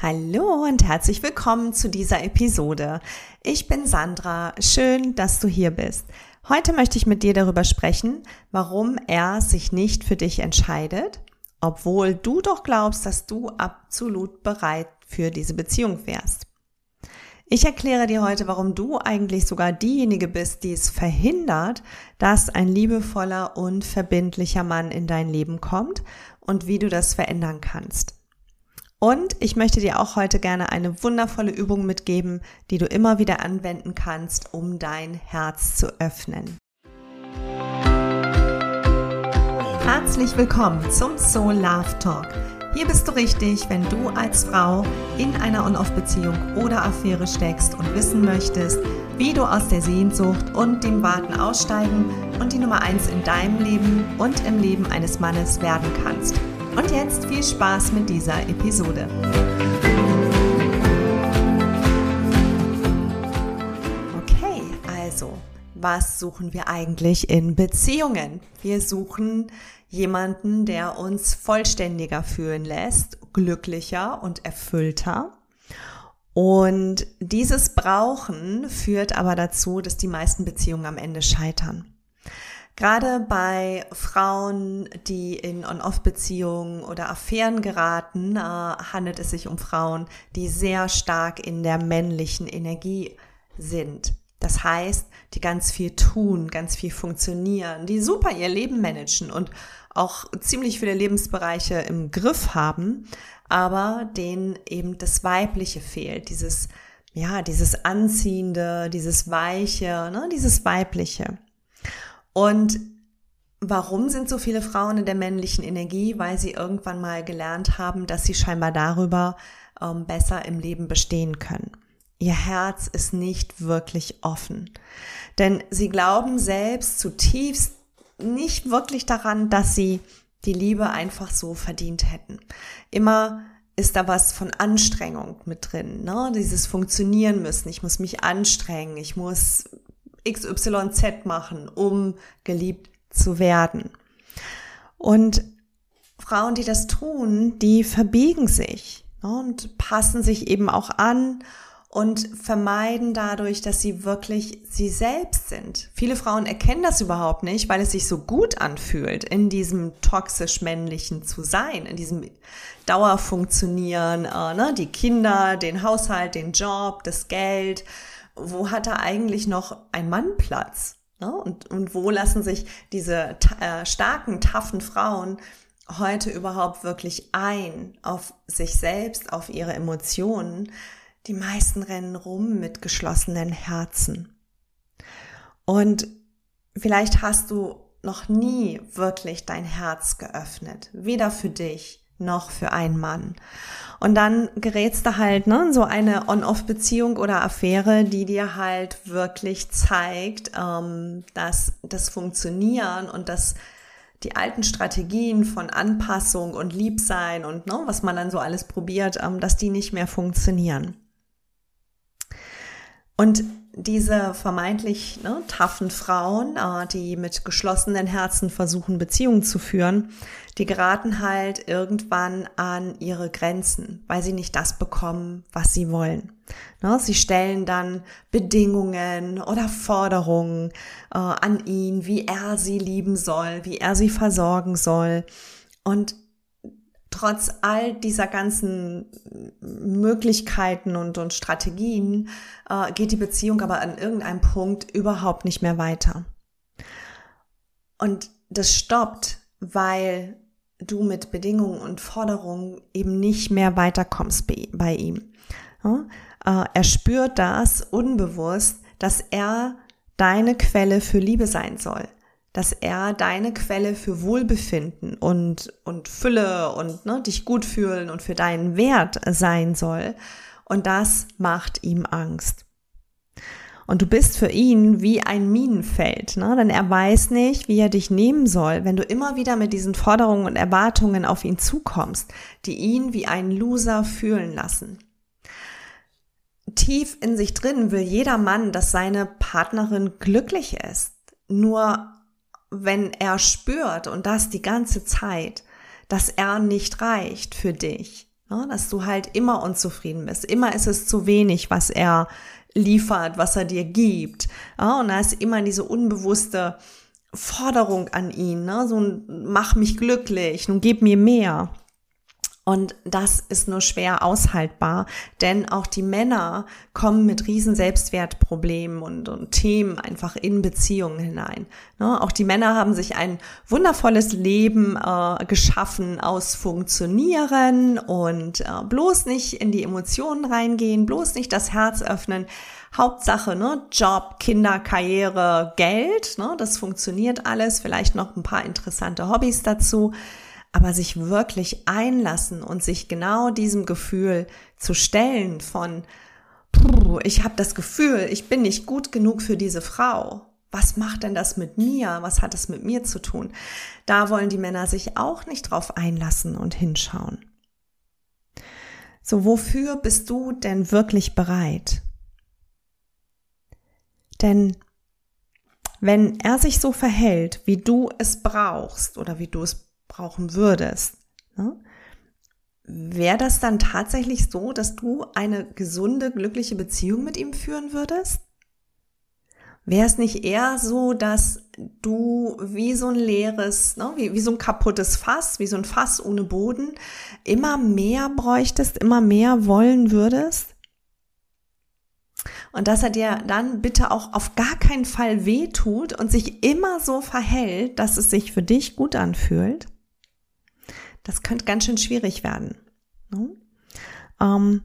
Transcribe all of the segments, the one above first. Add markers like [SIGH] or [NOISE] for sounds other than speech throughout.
Hallo und herzlich willkommen zu dieser Episode. Ich bin Sandra. Schön, dass du hier bist. Heute möchte ich mit dir darüber sprechen, warum er sich nicht für dich entscheidet, obwohl du doch glaubst, dass du absolut bereit für diese Beziehung wärst. Ich erkläre dir heute, warum du eigentlich sogar diejenige bist, die es verhindert, dass ein liebevoller und verbindlicher Mann in dein Leben kommt und wie du das verändern kannst. Und ich möchte dir auch heute gerne eine wundervolle Übung mitgeben, die du immer wieder anwenden kannst, um dein Herz zu öffnen. Herzlich willkommen zum Soul Love Talk. Hier bist du richtig, wenn du als Frau in einer On-Off-Beziehung oder Affäre steckst und wissen möchtest, wie du aus der Sehnsucht und dem Warten aussteigen und die Nummer eins in deinem Leben und im Leben eines Mannes werden kannst. Und jetzt viel Spaß mit dieser Episode. Okay, also, was suchen wir eigentlich in Beziehungen? Wir suchen jemanden, der uns vollständiger fühlen lässt, glücklicher und erfüllter. Und dieses Brauchen führt aber dazu, dass die meisten Beziehungen am Ende scheitern. Gerade bei Frauen, die in On-Off-Beziehungen oder Affären geraten, äh, handelt es sich um Frauen, die sehr stark in der männlichen Energie sind. Das heißt, die ganz viel tun, ganz viel funktionieren, die super ihr Leben managen und auch ziemlich viele Lebensbereiche im Griff haben, aber denen eben das Weibliche fehlt, dieses, ja, dieses Anziehende, dieses Weiche, ne, dieses Weibliche. Und warum sind so viele Frauen in der männlichen Energie? Weil sie irgendwann mal gelernt haben, dass sie scheinbar darüber ähm, besser im Leben bestehen können. Ihr Herz ist nicht wirklich offen. Denn sie glauben selbst zutiefst nicht wirklich daran, dass sie die Liebe einfach so verdient hätten. Immer ist da was von Anstrengung mit drin, ne? Dieses Funktionieren müssen. Ich muss mich anstrengen. Ich muss XYZ machen, um geliebt zu werden. Und Frauen, die das tun, die verbiegen sich ne, und passen sich eben auch an und vermeiden dadurch, dass sie wirklich sie selbst sind. Viele Frauen erkennen das überhaupt nicht, weil es sich so gut anfühlt, in diesem toxisch männlichen zu sein, in diesem Dauerfunktionieren, äh, ne? die Kinder, den Haushalt, den Job, das Geld, wo hat da eigentlich noch ein Mann Platz? Ne? Und, und wo lassen sich diese äh, starken, taffen Frauen heute überhaupt wirklich ein auf sich selbst, auf ihre Emotionen? Die meisten rennen rum mit geschlossenen Herzen. Und vielleicht hast du noch nie wirklich dein Herz geöffnet, weder für dich noch für einen Mann. Und dann gerätst du halt, ne, so eine On-Off-Beziehung oder Affäre, die dir halt wirklich zeigt, ähm, dass das Funktionieren und dass die alten Strategien von Anpassung und Liebsein und ne, was man dann so alles probiert, ähm, dass die nicht mehr funktionieren. Und diese vermeintlich ne, taffen Frauen, äh, die mit geschlossenen Herzen versuchen, Beziehungen zu führen, die geraten halt irgendwann an ihre Grenzen, weil sie nicht das bekommen, was sie wollen. Ne, sie stellen dann Bedingungen oder Forderungen äh, an ihn, wie er sie lieben soll, wie er sie versorgen soll. Und trotz all dieser ganzen Möglichkeiten und, und Strategien äh, geht die Beziehung aber an irgendeinem Punkt überhaupt nicht mehr weiter. Und das stoppt, weil du mit Bedingungen und Forderungen eben nicht mehr weiterkommst bei, ihm. Ja? Äh, er spürt das unbewusst, dass er deine Quelle für Liebe sein soll dass er deine Quelle für Wohlbefinden und, und Fülle und ne, dich gut fühlen und für deinen Wert sein soll. Und das macht ihm Angst. Und du bist für ihn wie ein Minenfeld, ne? denn er weiß nicht, wie er dich nehmen soll, wenn du immer wieder mit diesen Forderungen und Erwartungen auf ihn zukommst, die ihn wie einen Loser fühlen lassen. Tief in sich drin will jeder Mann, dass seine Partnerin glücklich ist. Nur wenn er spürt und das die ganze Zeit, dass er nicht reicht für dich, Ja, dass du halt immer unzufrieden bist. Immer ist es zu wenig, was er liefert, was er dir gibt. Ja, und da ist immer diese unbewusste Forderung an ihn, ne? so ein mach mich glücklich, nun gib mir mehr. Und das ist nur schwer aushaltbar, denn auch die Männer kommen mit riesen Selbstwertproblemen und, und Themen einfach in Beziehungen hinein. Ne? Auch die Männer haben sich ein wundervolles Leben äh, geschaffen aus Funktionieren und äh, bloß nicht in die Emotionen reingehen, bloß nicht das Herz öffnen. Hauptsache, ne, Job, Kinder, Karriere, Geld, ne, das funktioniert alles, vielleicht noch ein paar interessante Hobbys dazu aber sich wirklich einlassen und sich genau diesem Gefühl zu stellen von, ich habe das Gefühl, ich bin nicht gut genug für diese Frau. Was macht denn das mit mir? Was hat es mit mir zu tun? Da wollen die Männer sich auch nicht drauf einlassen und hinschauen. So, wofür bist du denn wirklich bereit? Denn wenn er sich so verhält, wie du es brauchst oder wie du es brauchen würdest, ne? wäre das dann tatsächlich so, dass du eine gesunde, glückliche Beziehung mit ihm führen würdest? Wäre es nicht eher so, dass du wie so ein leeres, ne, wie, wie so ein kaputtes Fass, wie so ein Fass ohne Boden, immer mehr bräuchtest, immer mehr wollen würdest? Und dass er dir dann bitte auch auf gar keinen Fall wehtut und sich immer so verhält, dass es sich für dich gut anfühlt? Das könnte ganz schön schwierig werden. Ne? Ähm,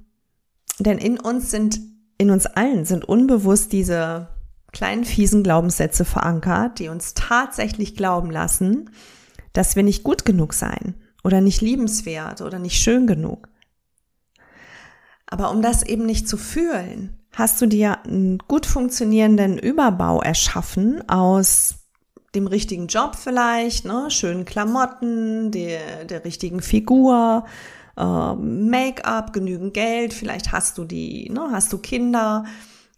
denn in uns sind, in uns allen sind unbewusst diese kleinen fiesen Glaubenssätze verankert, die uns tatsächlich glauben lassen, dass wir nicht gut genug sein oder nicht liebenswert oder nicht schön genug. Aber um das eben nicht zu fühlen, hast du dir einen gut funktionierenden Überbau erschaffen aus dem richtigen Job vielleicht, ne, schönen Klamotten, der, der richtigen Figur, äh, Make-up, genügend Geld, vielleicht hast du die, ne, hast du Kinder.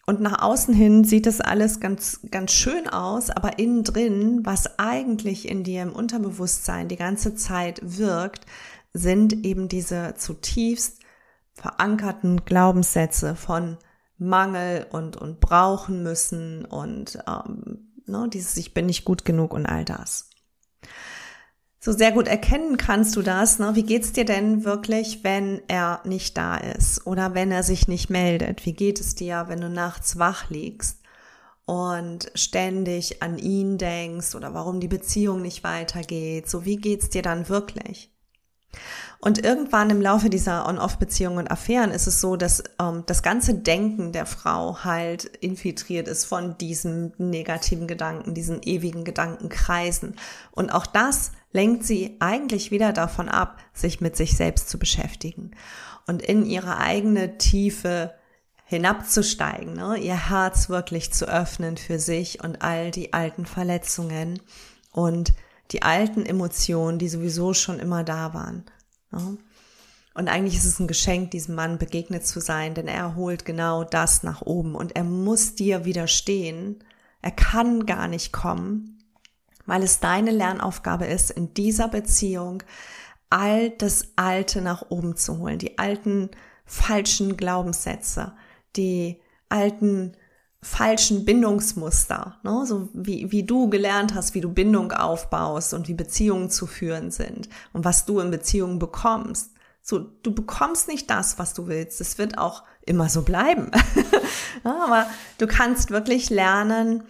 Und nach außen hin sieht es alles ganz, ganz schön aus, aber innen drin, was eigentlich in dir im Unterbewusstsein die ganze Zeit wirkt, sind eben diese zutiefst verankerten Glaubenssätze von Mangel und, und brauchen müssen und ähm, ne, dieses Ich bin nicht gut genug und all das. So sehr gut erkennen kannst du das. Ne? Wie geht's dir denn wirklich, wenn er nicht da ist oder wenn er sich nicht meldet? Wie geht es dir, wenn du nachts wach liegst und ständig an ihn denkst oder warum die Beziehung nicht weitergeht? So wie geht's dir dann wirklich? Und irgendwann im Laufe dieser On-Off-Beziehungen und Affären ist es so, dass ähm, das ganze Denken der Frau halt infiltriert ist von diesen negativen Gedanken, diesen ewigen Gedankenkreisen. Und auch das lenkt sie eigentlich wieder davon ab, sich mit sich selbst zu beschäftigen und in ihre eigene Tiefe hinabzusteigen, ne? ihr Herz wirklich zu öffnen für sich und all die alten Verletzungen und die alten Emotionen, die sowieso schon immer da waren. Und eigentlich ist es ein Geschenk, diesem Mann begegnet zu sein, denn er holt genau das nach oben. Und er muss dir widerstehen. Er kann gar nicht kommen, weil es deine Lernaufgabe ist, in dieser Beziehung all das Alte nach oben zu holen, die alten falschen Glaubenssätze, die alten falschen Bindungsmuster, ne? so wie, wie du gelernt hast, wie du Bindung aufbaust und wie Beziehungen zu führen sind und was du in Beziehungen bekommst. So, du bekommst nicht das, was du willst. Es wird auch immer so bleiben. [LAUGHS] ja, aber du kannst wirklich lernen,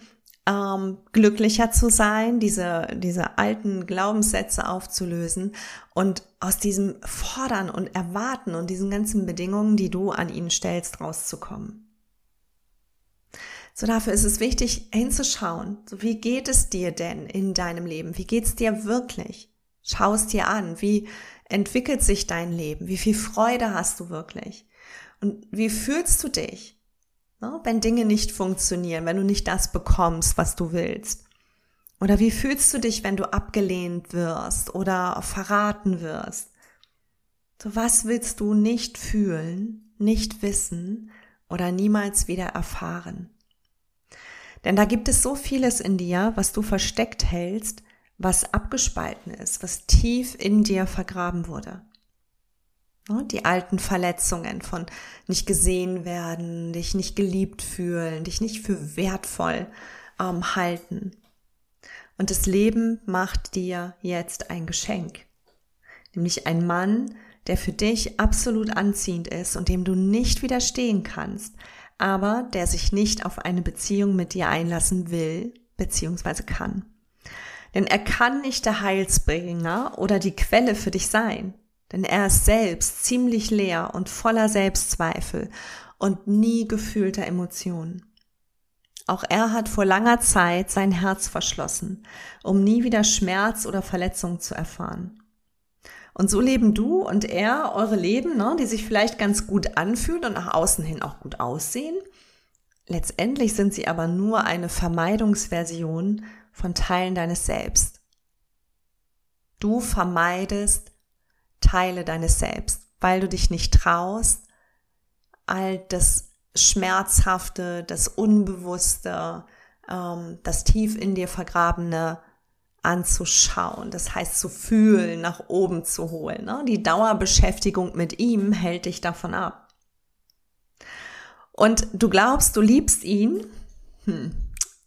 ähm, glücklicher zu sein, diese, diese alten Glaubenssätze aufzulösen und aus diesem Fordern und Erwarten und diesen ganzen Bedingungen, die du an ihnen stellst, rauszukommen. So dafür ist es wichtig hinzuschauen. So wie geht es dir denn in deinem Leben? Wie geht es dir wirklich? Schau es dir an. Wie entwickelt sich dein Leben? Wie viel Freude hast du wirklich? Und wie fühlst du dich, ne, wenn Dinge nicht funktionieren, wenn du nicht das bekommst, was du willst? Oder wie fühlst du dich, wenn du abgelehnt wirst oder verraten wirst? So was willst du nicht fühlen, nicht wissen oder niemals wieder erfahren? Denn da gibt es so vieles in dir, was du versteckt hältst, was abgespalten ist, was tief in dir vergraben wurde. Ne, die alten Verletzungen von nicht gesehen werden, dich nicht geliebt fühlen, dich nicht für wertvoll ähm, halten. Und das Leben macht dir jetzt ein Geschenk. Nämlich ein Mann, der für dich absolut anziehend ist und dem du nicht widerstehen kannst, aber der sich nicht auf eine Beziehung mit dir einlassen will bzw. kann. Denn er kann nicht der Heilsbringer oder die Quelle für dich sein. Denn er ist selbst ziemlich leer und voller Selbstzweifel und nie gefühlter Emotionen. Auch er hat vor langer Zeit sein Herz verschlossen, um nie wieder Schmerz oder Verletzung zu erfahren. Und so leben du und er eure Leben, ne, die sich vielleicht ganz gut anfühlen und nach außen hin auch gut aussehen. Letztendlich sind sie aber nur eine Vermeidungsversion von Teilen deines Selbst. Du vermeidest Teile deines Selbst, weil du dich nicht traust, all das Schmerzhafte, das Unbewusste, ähm, das tief in dir vergrabene anzuschauen, das heißt zu fühlen, nach oben zu holen. Ne? Die Dauerbeschäftigung mit ihm hält dich davon ab. Und du glaubst, du liebst ihn? Hm,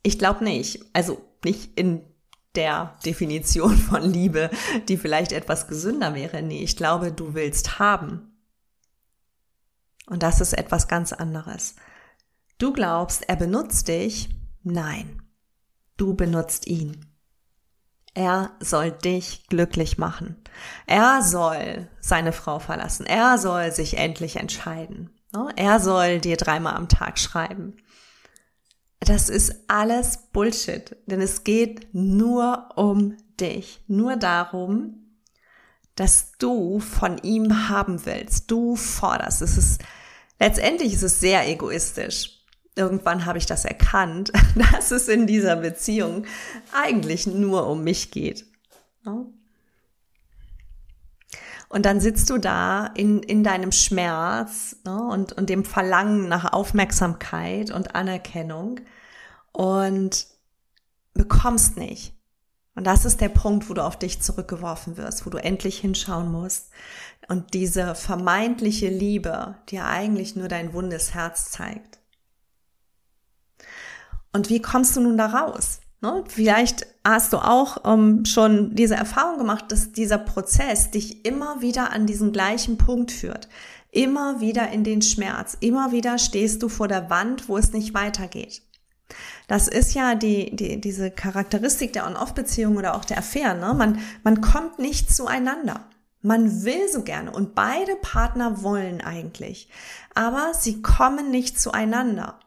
ich glaube nicht. Also nicht in der Definition [LAUGHS] von Liebe, die vielleicht etwas gesünder wäre. Nee, ich glaube, du willst haben. Und das ist etwas ganz anderes. Du glaubst, er benutzt dich? Nein, du benutzt ihn. Er soll dich glücklich machen. Er soll seine Frau verlassen. Er soll sich endlich entscheiden. Er soll dir dreimal am Tag schreiben. Das ist alles Bullshit, denn es geht nur um dich, nur darum, dass du von ihm haben willst. Du forderst. Es ist letztendlich ist es sehr egoistisch. Irgendwann habe ich das erkannt, [LAUGHS] dass es in dieser Beziehung eigentlich nur um mich geht. Und dann sitzt du da in, in deinem Schmerz ne, und, und dem Verlangen nach Aufmerksamkeit und Anerkennung und bekommst nicht. Und das ist der Punkt, wo du auf dich zurückgeworfen wirst, wo du endlich hinschauen musst und diese vermeintliche Liebe dir eigentlich nur dein wundes Herz zeigt. Und wie kommst du nun da raus? Ne? Vielleicht hast du auch ähm, schon diese Erfahrung gemacht, dass dieser Prozess dich immer wieder an diesen gleichen Punkt führt. Immer wieder in den Schmerz. Immer wieder stehst du vor der Wand, wo es nicht weitergeht. Das ist ja die, die, diese Charakteristik der On-Off-Beziehung oder auch der Affären. Ne? Man, man kommt nicht zueinander. Man will so gerne und beide Partner wollen eigentlich, aber sie kommen nicht zueinander,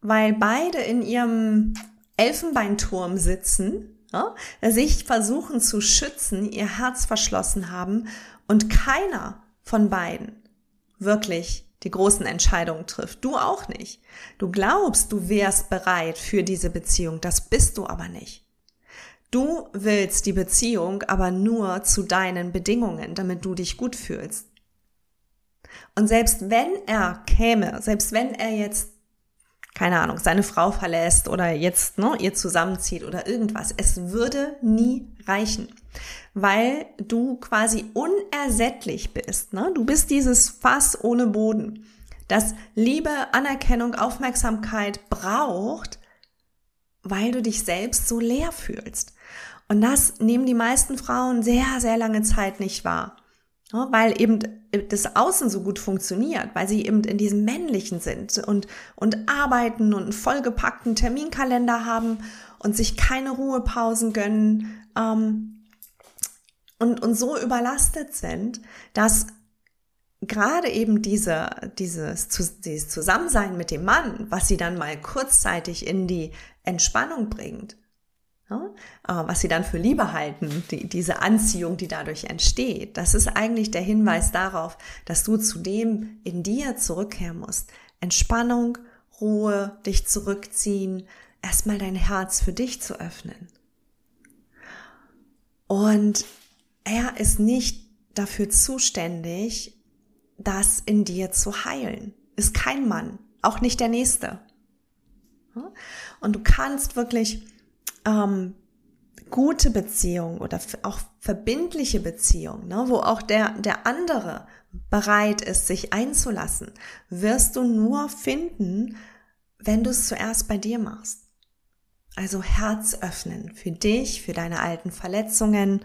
weil beide in ihrem Elfenbeinturm sitzen, ja, sich versuchen zu schützen, ihr Herz verschlossen haben und keiner von beiden wirklich die großen Entscheidungen trifft. Du auch nicht. Du glaubst, du wärst bereit für diese Beziehung, das bist du aber nicht. Du willst die Beziehung aber nur zu deinen Bedingungen, damit du dich gut fühlst. Und selbst wenn er käme, selbst wenn er jetzt keine Ahnung, seine Frau verlässt oder jetzt ne, ihr zusammenzieht oder irgendwas. Es würde nie reichen, weil du quasi unersättlich bist. Ne? Du bist dieses Fass ohne Boden, das Liebe, Anerkennung, Aufmerksamkeit braucht, weil du dich selbst so leer fühlst. Und das nehmen die meisten Frauen sehr, sehr lange Zeit nicht wahr. Weil eben das Außen so gut funktioniert, weil sie eben in diesem Männlichen sind und, und arbeiten und einen vollgepackten Terminkalender haben und sich keine Ruhepausen gönnen ähm, und, und so überlastet sind, dass gerade eben diese, dieses, dieses Zusammensein mit dem Mann, was sie dann mal kurzzeitig in die Entspannung bringt, was sie dann für Liebe halten, die, diese Anziehung, die dadurch entsteht, das ist eigentlich der Hinweis darauf, dass du zu dem in dir zurückkehren musst. Entspannung, Ruhe, dich zurückziehen, erstmal dein Herz für dich zu öffnen. Und er ist nicht dafür zuständig, das in dir zu heilen. Ist kein Mann, auch nicht der Nächste. Und du kannst wirklich ähm, gute Beziehung oder auch verbindliche Beziehung, ne, wo auch der, der andere bereit ist, sich einzulassen, wirst du nur finden, wenn du es zuerst bei dir machst. Also Herz öffnen für dich, für deine alten Verletzungen.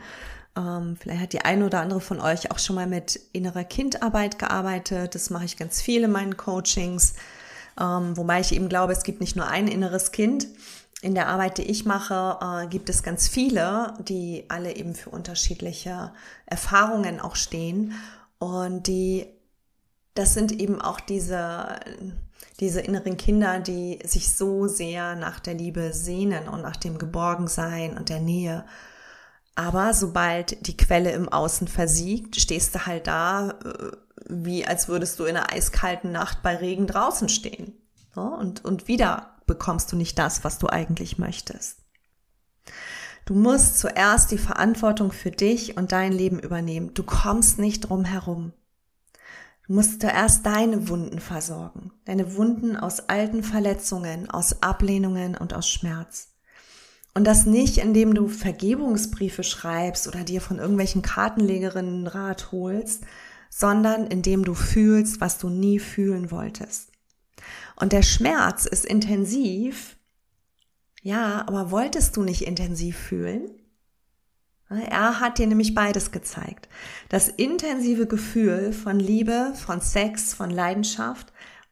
Ähm, vielleicht hat die eine oder andere von euch auch schon mal mit innerer Kindarbeit gearbeitet. Das mache ich ganz viel in meinen Coachings. Ähm, wobei ich eben glaube, es gibt nicht nur ein inneres Kind. In der Arbeit, die ich mache, äh, gibt es ganz viele, die alle eben für unterschiedliche Erfahrungen auch stehen. Und die, das sind eben auch diese, diese inneren Kinder, die sich so sehr nach der Liebe sehnen und nach dem Geborgensein und der Nähe. Aber sobald die Quelle im Außen versiegt, stehst du halt da, äh, wie als würdest du in einer eiskalten Nacht bei Regen draußen stehen. Und, und wieder bekommst du nicht das, was du eigentlich möchtest. Du musst zuerst die Verantwortung für dich und dein Leben übernehmen. Du kommst nicht drum herum. Du musst zuerst deine Wunden versorgen. Deine Wunden aus alten Verletzungen, aus Ablehnungen und aus Schmerz. Und das nicht, indem du Vergebungsbriefe schreibst oder dir von irgendwelchen Kartenlegerinnen Rat holst, sondern indem du fühlst, was du nie fühlen wolltest. Und der Schmerz ist intensiv, ja, aber wolltest du nicht intensiv fühlen? Er hat dir nämlich beides gezeigt. Das intensive Gefühl von Liebe, von Sex, von Leidenschaft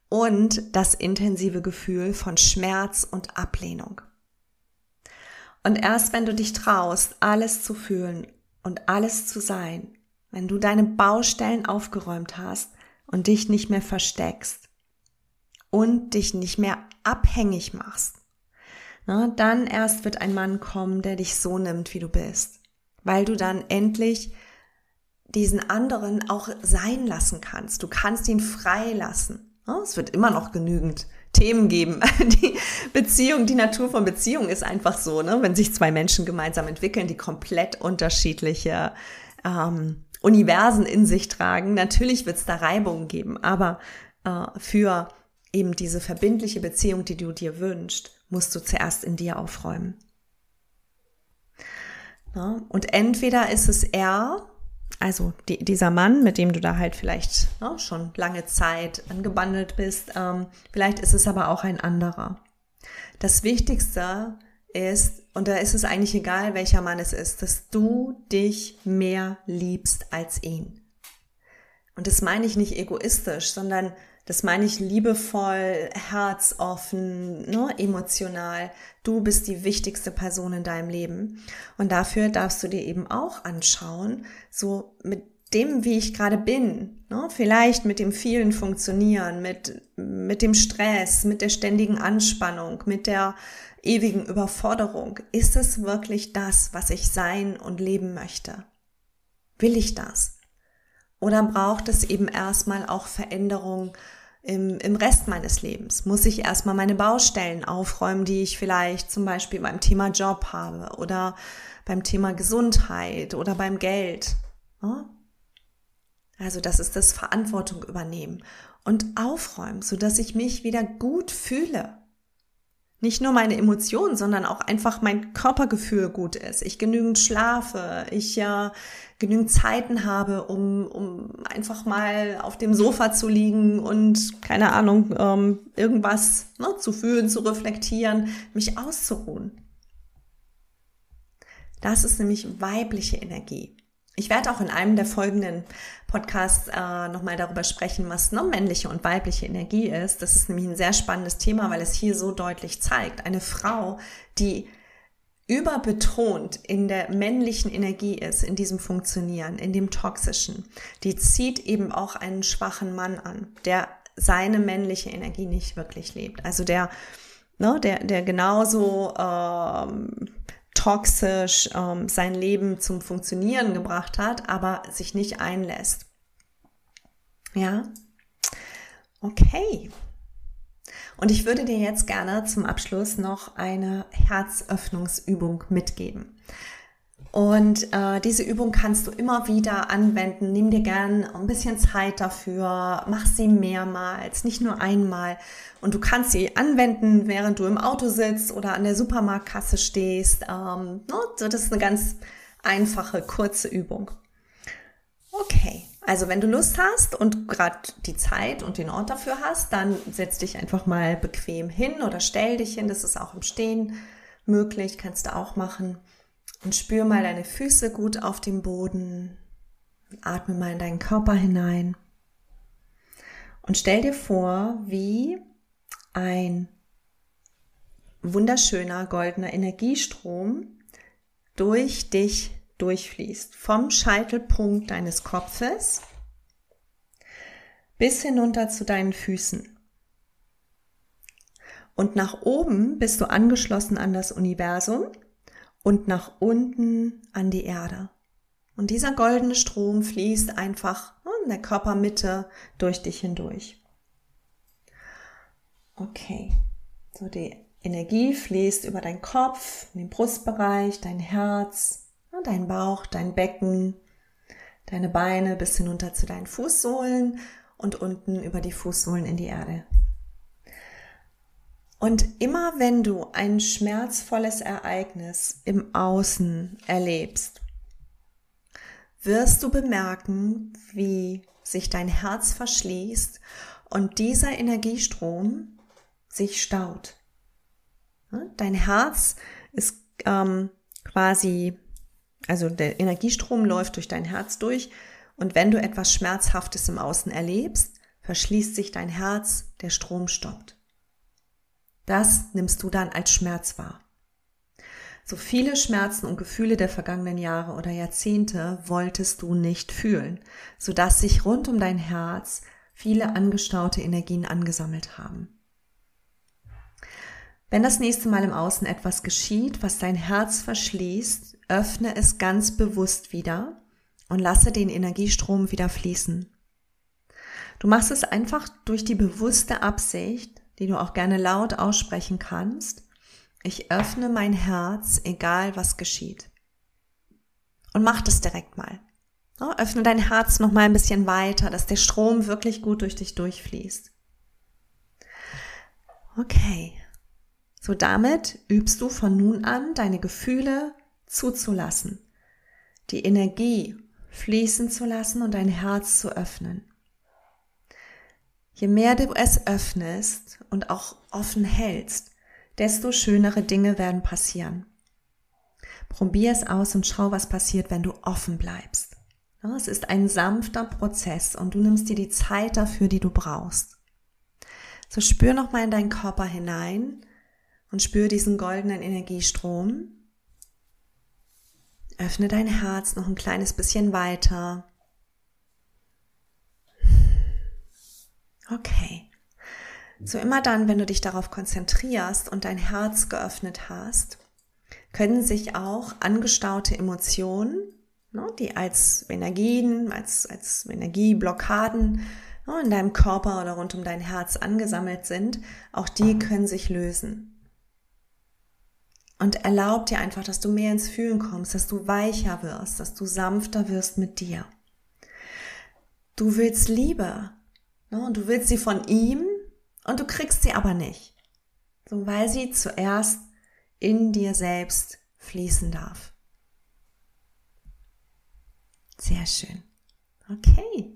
und das intensive Gefühl von Schmerz und Ablehnung. Und erst wenn du dich traust, alles zu fühlen und alles zu sein, wenn du deine Baustellen aufgeräumt hast und dich nicht mehr versteckst und dich nicht mehr abhängig machst, na, dann erst wird ein Mann kommen, der dich so nimmt, wie du bist, weil du dann endlich diesen anderen auch sein lassen kannst. Du kannst ihn frei lassen. Es wird immer noch genügend Themen geben. [LAUGHS] Die Beziehung, die Natur von Beziehung ist einfach so, ne? wenn sich zwei Menschen gemeinsam entwickeln, die komplett unterschiedliche ähm, Universen in sich tragen. Natürlich wird es da Reibungen geben, aber äh, für eben diese verbindliche Beziehung, die du dir wünschst, musst du zuerst in dir aufräumen. Ja? Und entweder ist es er, also die, dieser Mann, mit dem du da halt vielleicht ne, schon lange Zeit angebandelt bist, ähm, vielleicht ist es aber auch ein anderer. Das Wichtigste ist, und da ist es eigentlich egal, welcher Mann es ist, dass du dich mehr liebst als ihn. Und das meine ich nicht egoistisch, sondern das meine ich liebevoll, herzoffen, ne, emotional. Du bist die wichtigste Person in deinem Leben. Und dafür darfst du dir eben auch anschauen, so mit dem, wie ich gerade bin, ne, vielleicht mit dem vielen Funktionieren, mit, mit dem Stress, mit der ständigen Anspannung, mit der ewigen Überforderung. Ist es wirklich das, was ich sein und leben möchte? Will ich das? Oder braucht es eben erstmal auch Veränderung im, im Rest meines Lebens? Muss ich erstmal meine Baustellen aufräumen, die ich vielleicht zum Beispiel beim Thema Job habe oder beim Thema Gesundheit oder beim Geld? Also das ist das Verantwortung übernehmen und aufräumen, so dass ich mich wieder gut fühle nicht nur meine Emotionen, sondern auch einfach mein Körpergefühl gut ist. Ich genügend schlafe, ich ja genügend Zeiten habe, um, um einfach mal auf dem Sofa zu liegen und keine Ahnung, ähm, irgendwas ne, zu fühlen, zu reflektieren, mich auszuruhen. Das ist nämlich weibliche Energie. Ich werde auch in einem der folgenden Podcasts äh, nochmal darüber sprechen, was ne, männliche und weibliche Energie ist. Das ist nämlich ein sehr spannendes Thema, weil es hier so deutlich zeigt. Eine Frau, die überbetont in der männlichen Energie ist, in diesem Funktionieren, in dem Toxischen, die zieht eben auch einen schwachen Mann an, der seine männliche Energie nicht wirklich lebt. Also der, ne, der, der genauso ähm, toxisch ähm, sein Leben zum Funktionieren gebracht hat, aber sich nicht einlässt. Ja? Okay. Und ich würde dir jetzt gerne zum Abschluss noch eine Herzöffnungsübung mitgeben. Und äh, diese Übung kannst du immer wieder anwenden. Nimm dir gern ein bisschen Zeit dafür. Mach sie mehrmals, nicht nur einmal. Und du kannst sie anwenden, während du im Auto sitzt oder an der Supermarktkasse stehst. Ähm, ne? das ist eine ganz einfache, kurze Übung. Okay, also wenn du Lust hast und gerade die Zeit und den Ort dafür hast, dann setz dich einfach mal bequem hin oder stell dich hin. Das ist auch im Stehen möglich, kannst du auch machen. Und spür mal deine Füße gut auf dem Boden. Atme mal in deinen Körper hinein. Und stell dir vor, wie ein wunderschöner goldener Energiestrom durch dich durchfließt. Vom Scheitelpunkt deines Kopfes bis hinunter zu deinen Füßen. Und nach oben bist du angeschlossen an das Universum und nach unten an die Erde. Und dieser goldene Strom fließt einfach in der Körpermitte durch dich hindurch. Okay, so die Energie fließt über deinen Kopf, den Brustbereich, dein Herz, dein Bauch, dein Becken, deine Beine bis hinunter zu deinen Fußsohlen und unten über die Fußsohlen in die Erde. Und immer wenn du ein schmerzvolles Ereignis im Außen erlebst, wirst du bemerken, wie sich dein Herz verschließt und dieser Energiestrom sich staut. Dein Herz ist ähm, quasi, also der Energiestrom läuft durch dein Herz durch und wenn du etwas Schmerzhaftes im Außen erlebst, verschließt sich dein Herz, der Strom stoppt. Das nimmst du dann als Schmerz wahr. So viele Schmerzen und Gefühle der vergangenen Jahre oder Jahrzehnte wolltest du nicht fühlen, sodass sich rund um dein Herz viele angestaute Energien angesammelt haben. Wenn das nächste Mal im Außen etwas geschieht, was dein Herz verschließt, öffne es ganz bewusst wieder und lasse den Energiestrom wieder fließen. Du machst es einfach durch die bewusste Absicht, die du auch gerne laut aussprechen kannst. Ich öffne mein Herz, egal was geschieht. Und mach das direkt mal. öffne dein Herz noch mal ein bisschen weiter, dass der Strom wirklich gut durch dich durchfließt. Okay. So damit übst du von nun an deine Gefühle zuzulassen, die Energie fließen zu lassen und dein Herz zu öffnen. Je mehr du es öffnest und auch offen hältst, desto schönere Dinge werden passieren. Probier es aus und schau, was passiert, wenn du offen bleibst. Es ist ein sanfter Prozess und du nimmst dir die Zeit dafür, die du brauchst. So spür nochmal in deinen Körper hinein und spür diesen goldenen Energiestrom. Öffne dein Herz noch ein kleines bisschen weiter Okay. So immer dann, wenn du dich darauf konzentrierst und dein Herz geöffnet hast, können sich auch angestaute Emotionen, ne, die als Energien, als, als Energieblockaden ne, in deinem Körper oder rund um dein Herz angesammelt sind, auch die können sich lösen. Und erlaub dir einfach, dass du mehr ins Fühlen kommst, dass du weicher wirst, dass du sanfter wirst mit dir. Du willst Liebe? Und du willst sie von ihm und du kriegst sie aber nicht. So, weil sie zuerst in dir selbst fließen darf. Sehr schön. Okay.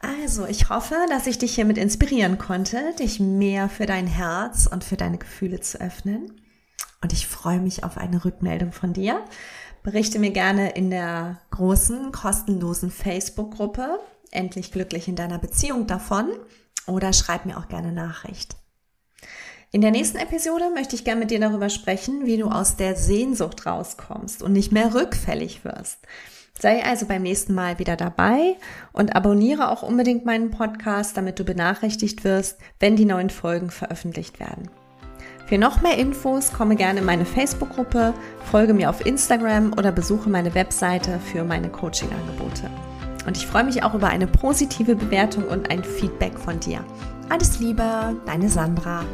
Also, ich hoffe, dass ich dich hiermit inspirieren konnte, dich mehr für dein Herz und für deine Gefühle zu öffnen. Und ich freue mich auf eine Rückmeldung von dir. Berichte mir gerne in der großen, kostenlosen Facebook-Gruppe endlich glücklich in deiner Beziehung davon oder schreib mir auch gerne Nachricht. In der nächsten Episode möchte ich gerne mit dir darüber sprechen, wie du aus der Sehnsucht rauskommst und nicht mehr rückfällig wirst. Sei also beim nächsten Mal wieder dabei und abonniere auch unbedingt meinen Podcast, damit du benachrichtigt wirst, wenn die neuen Folgen veröffentlicht werden. Für noch mehr Infos komme gerne in meine Facebook-Gruppe, folge mir auf Instagram oder besuche meine Webseite für meine Coaching-Angebote. Und ich freue mich auch über eine positive Bewertung und ein Feedback von dir. Alles Liebe, deine Sandra.